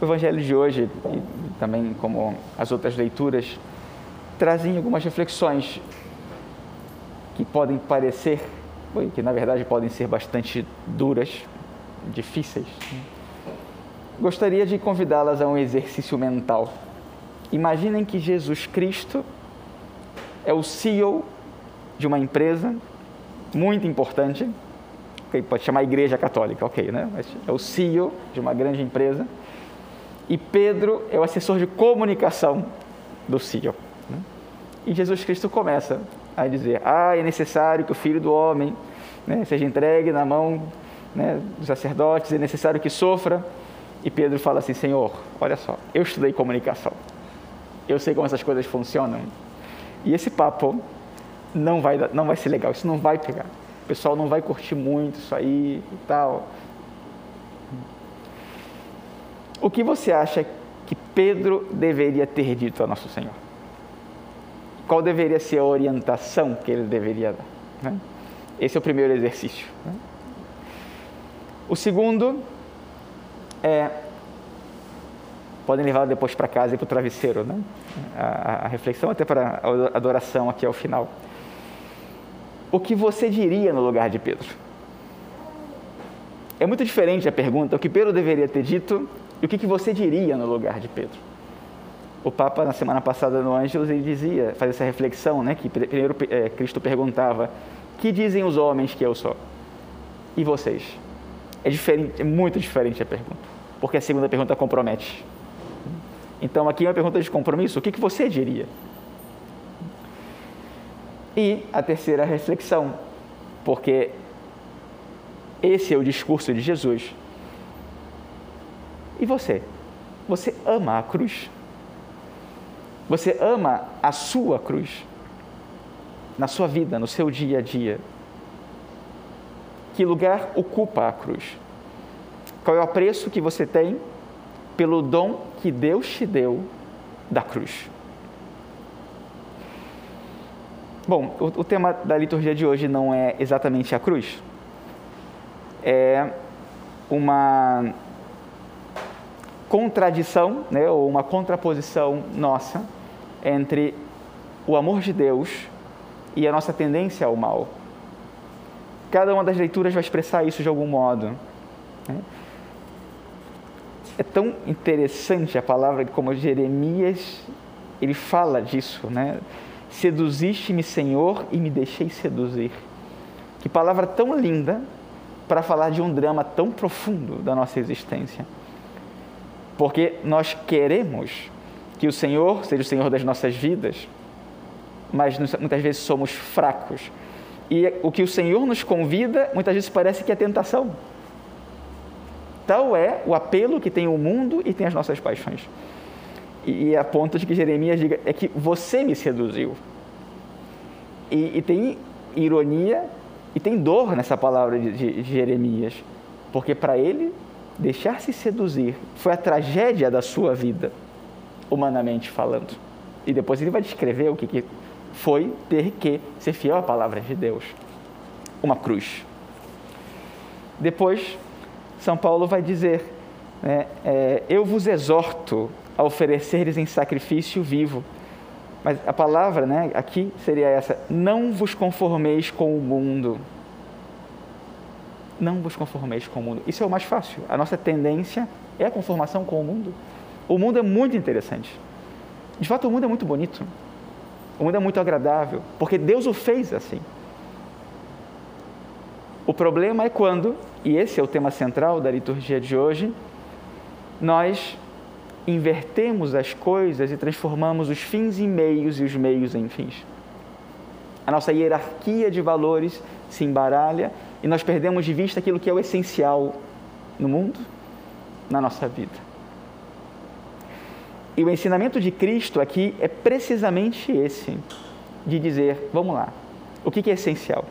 o Evangelho de hoje, e também como as outras leituras, trazem algumas reflexões que podem parecer, que na verdade podem ser bastante duras, difíceis. Gostaria de convidá-las a um exercício mental. Imaginem que Jesus Cristo é o CEO de uma empresa muito importante, pode chamar Igreja Católica, ok, né? Mas é o CEO de uma grande empresa, e Pedro é o assessor de comunicação do CEO. Né? E Jesus Cristo começa a dizer: Ah, é necessário que o Filho do Homem né, seja entregue na mão né, dos sacerdotes, é necessário que sofra. E Pedro fala assim: Senhor, olha só, eu estudei comunicação, eu sei como essas coisas funcionam. E esse papo não vai, não vai ser legal, isso não vai pegar. O pessoal não vai curtir muito isso aí e tal. O que você acha que Pedro deveria ter dito a Nosso Senhor? Qual deveria ser a orientação que ele deveria dar? Né? Esse é o primeiro exercício. Né? O segundo é. Podem levar depois para casa e para o travesseiro, né? A, a reflexão, até para a adoração aqui ao final. O que você diria no lugar de Pedro? É muito diferente a pergunta, o que Pedro deveria ter dito e o que, você diria no lugar de Pedro? O Papa, na semana passada no Ângelos, ele dizia, fazia essa reflexão, né, que primeiro é, Cristo perguntava, que dizem os homens que eu sou? E vocês? É, diferente, é muito diferente a pergunta, porque a segunda pergunta compromete. Então, aqui é uma pergunta de compromisso, o que, que você diria? E a terceira reflexão, porque esse é o discurso de Jesus e você? Você ama a cruz? Você ama a sua cruz? Na sua vida, no seu dia a dia? Que lugar ocupa a cruz? Qual é o preço que você tem pelo dom que Deus te deu da cruz? Bom, o, o tema da liturgia de hoje não é exatamente a cruz. É uma contradição, né, ou uma contraposição nossa entre o amor de Deus e a nossa tendência ao mal. Cada uma das leituras vai expressar isso de algum modo. Né? É tão interessante a palavra como Jeremias ele fala disso, né? Seduziste-me, Senhor, e me deixei seduzir. Que palavra tão linda para falar de um drama tão profundo da nossa existência. Porque nós queremos que o Senhor seja o Senhor das nossas vidas, mas muitas vezes somos fracos. E o que o Senhor nos convida, muitas vezes parece que é tentação. Tal é o apelo que tem o mundo e tem as nossas paixões. E, a ponto de que Jeremias diga: é que você me seduziu. E, e tem ironia e tem dor nessa palavra de, de, de Jeremias, porque para ele deixar-se seduzir foi a tragédia da sua vida, humanamente falando. E depois ele vai descrever o que, foi ter que ser fiel à palavra de Deus uma cruz. Depois, São Paulo vai dizer: né, é, Eu vos exorto a ofereceres em sacrifício vivo. Mas a palavra né, aqui seria essa: Não vos conformeis com o mundo não vos conformeis com o mundo. Isso é o mais fácil. A nossa tendência é a conformação com o mundo. O mundo é muito interessante. De fato, o mundo é muito bonito. O mundo é muito agradável, porque Deus o fez assim. O problema é quando, e esse é o tema central da liturgia de hoje, nós invertemos as coisas e transformamos os fins em meios e os meios em fins. A nossa hierarquia de valores se embaralha e nós perdemos de vista aquilo que é o essencial no mundo, na nossa vida. E o ensinamento de Cristo aqui é precisamente esse, de dizer, vamos lá, o que é essencial?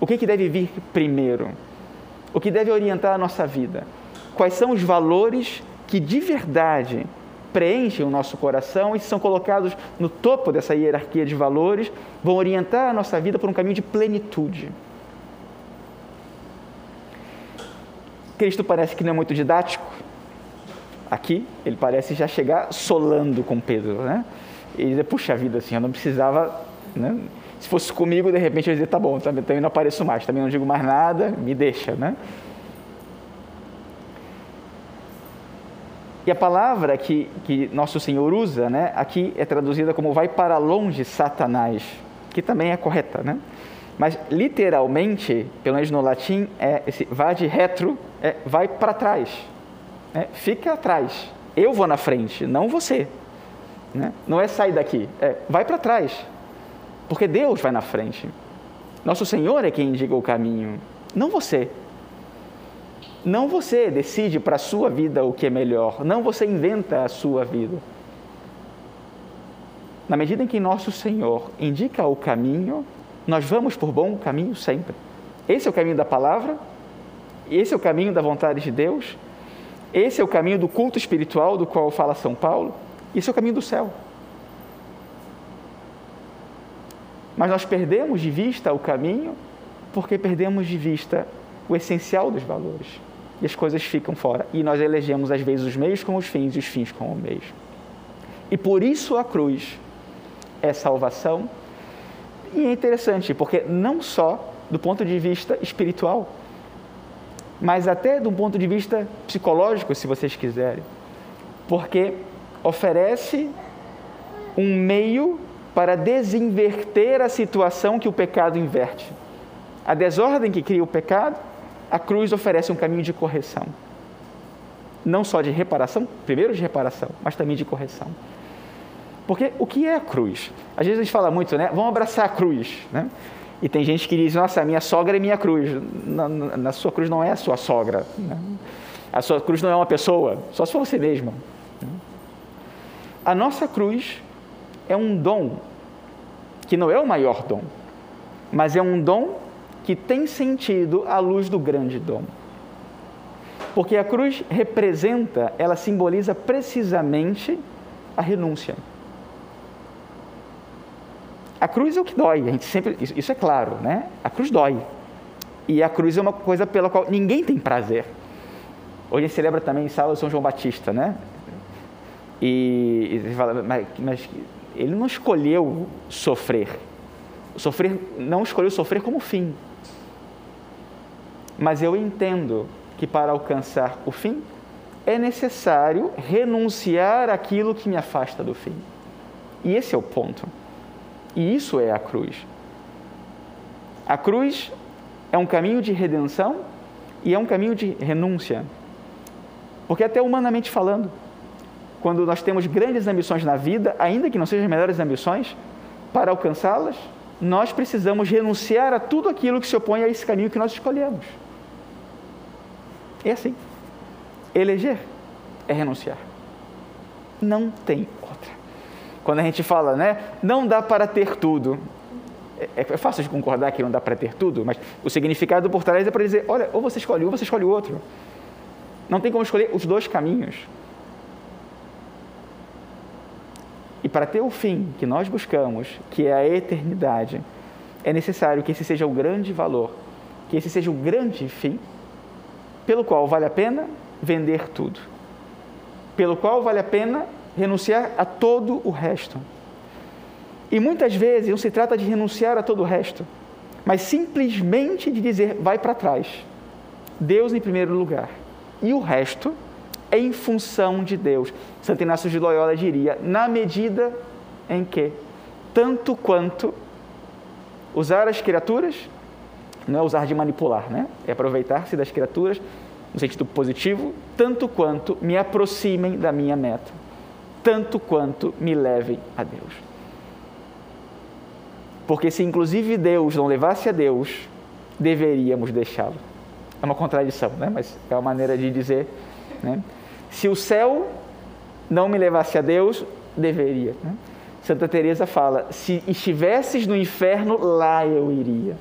O que deve vir primeiro? O que deve orientar a nossa vida? Quais são os valores que de verdade preenchem o nosso coração e são colocados no topo dessa hierarquia de valores, vão orientar a nossa vida por um caminho de plenitude. Cristo parece que não é muito didático. Aqui, ele parece já chegar solando com Pedro, né? E dizer, puxa vida, assim, eu não precisava, né? Se fosse comigo, de repente eu ia dizer, tá bom, também, não apareço mais, também não digo mais nada, me deixa, né? E a palavra que, que nosso Senhor usa, né, aqui é traduzida como vai para longe Satanás, que também é correta, né? Mas literalmente, pelo menos no latim, é esse vai de retro, é vai para trás. Né? Fica atrás. Eu vou na frente, não você. Né? Não é sair daqui, é vai para trás. Porque Deus vai na frente. Nosso Senhor é quem indica o caminho, não você. Não você decide para a sua vida o que é melhor, não você inventa a sua vida. Na medida em que nosso Senhor indica o caminho, nós vamos por bom caminho sempre. Esse é o caminho da palavra, esse é o caminho da vontade de Deus, esse é o caminho do culto espiritual do qual fala São Paulo, esse é o caminho do céu. Mas nós perdemos de vista o caminho porque perdemos de vista o essencial dos valores e as coisas ficam fora. E nós elegemos, às vezes, os meios como os fins e os fins como meios. E por isso a cruz é salvação. E é interessante, porque não só do ponto de vista espiritual, mas até do ponto de vista psicológico, se vocês quiserem. Porque oferece um meio para desinverter a situação que o pecado inverte. A desordem que cria o pecado a cruz oferece um caminho de correção. Não só de reparação, primeiro de reparação, mas também de correção. Porque o que é a cruz? Às vezes a gente fala muito, né? Vamos abraçar a cruz, né? E tem gente que diz, nossa, minha sogra é minha cruz. Na, na sua cruz não é a sua sogra. Né? A sua cruz não é uma pessoa, só se for você mesma. A nossa cruz é um dom, que não é o maior dom, mas é um dom que tem sentido à luz do grande dom. Porque a cruz representa, ela simboliza precisamente a renúncia. A cruz é o que dói, a gente sempre, isso é claro, né? A cruz dói. E a cruz é uma coisa pela qual ninguém tem prazer. Hoje a gente celebra também sábado São João Batista, né? E, e fala, mas, mas ele não escolheu sofrer. Sofrer não escolheu sofrer como fim. Mas eu entendo que para alcançar o fim é necessário renunciar àquilo que me afasta do fim. E esse é o ponto. E isso é a cruz. A cruz é um caminho de redenção e é um caminho de renúncia. Porque, até humanamente falando, quando nós temos grandes ambições na vida, ainda que não sejam as melhores ambições, para alcançá-las, nós precisamos renunciar a tudo aquilo que se opõe a esse caminho que nós escolhemos. É assim. Eleger é renunciar. Não tem. Quando a gente fala, né, não dá para ter tudo. É, é fácil de concordar que não dá para ter tudo, mas o significado por trás é para dizer, olha, ou você escolhe um, ou você escolhe o outro. Não tem como escolher os dois caminhos. E para ter o fim que nós buscamos, que é a eternidade, é necessário que esse seja o grande valor, que esse seja o grande fim pelo qual vale a pena vender tudo, pelo qual vale a pena renunciar a todo o resto. E muitas vezes não se trata de renunciar a todo o resto, mas simplesmente de dizer vai para trás. Deus em primeiro lugar. E o resto é em função de Deus. Santo Inácio de Loyola diria: na medida em que, tanto quanto usar as criaturas não é usar de manipular, né? É aproveitar-se das criaturas no sentido positivo, tanto quanto me aproximem da minha meta, tanto quanto me levem a Deus. Porque se inclusive Deus não levasse a Deus, deveríamos deixá-lo. É uma contradição, né? Mas é uma maneira de dizer, né? Se o céu não me levasse a Deus, deveria. Né? Santa Teresa fala: se estivesses no inferno, lá eu iria.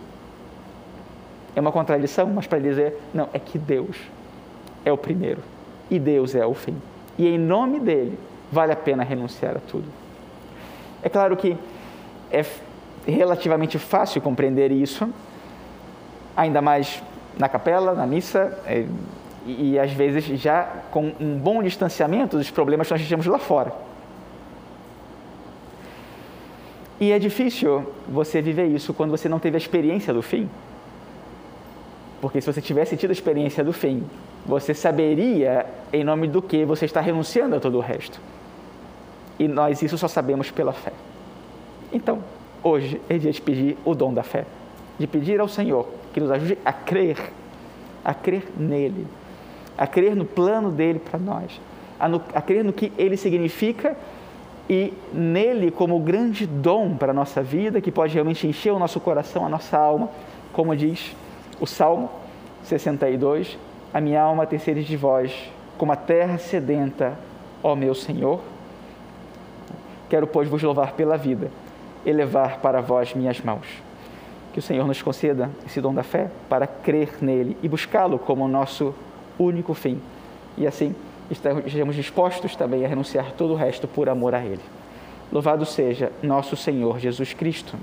É uma contradição, mas para dizer, não, é que Deus é o primeiro e Deus é o fim. E em nome dele, vale a pena renunciar a tudo. É claro que é relativamente fácil compreender isso, ainda mais na capela, na missa, é, e, e às vezes já com um bom distanciamento dos problemas que nós temos lá fora. E é difícil você viver isso quando você não teve a experiência do fim. Porque se você tivesse tido a experiência do fim, você saberia em nome do que você está renunciando a todo o resto. E nós isso só sabemos pela fé. Então, hoje é dia de pedir o dom da fé, de pedir ao Senhor que nos ajude a crer, a crer nele, a crer no plano dele para nós, a, no, a crer no que ele significa e nele como grande dom para a nossa vida, que pode realmente encher o nosso coração, a nossa alma, como diz o Salmo 62, a minha alma tem sede de vós, como a terra sedenta, ó meu Senhor. Quero, pois, vos louvar pela vida, elevar para vós minhas mãos. Que o Senhor nos conceda esse dom da fé para crer nele e buscá-lo como nosso único fim. E assim, estejamos dispostos também a renunciar todo o resto por amor a Ele. Louvado seja nosso Senhor Jesus Cristo.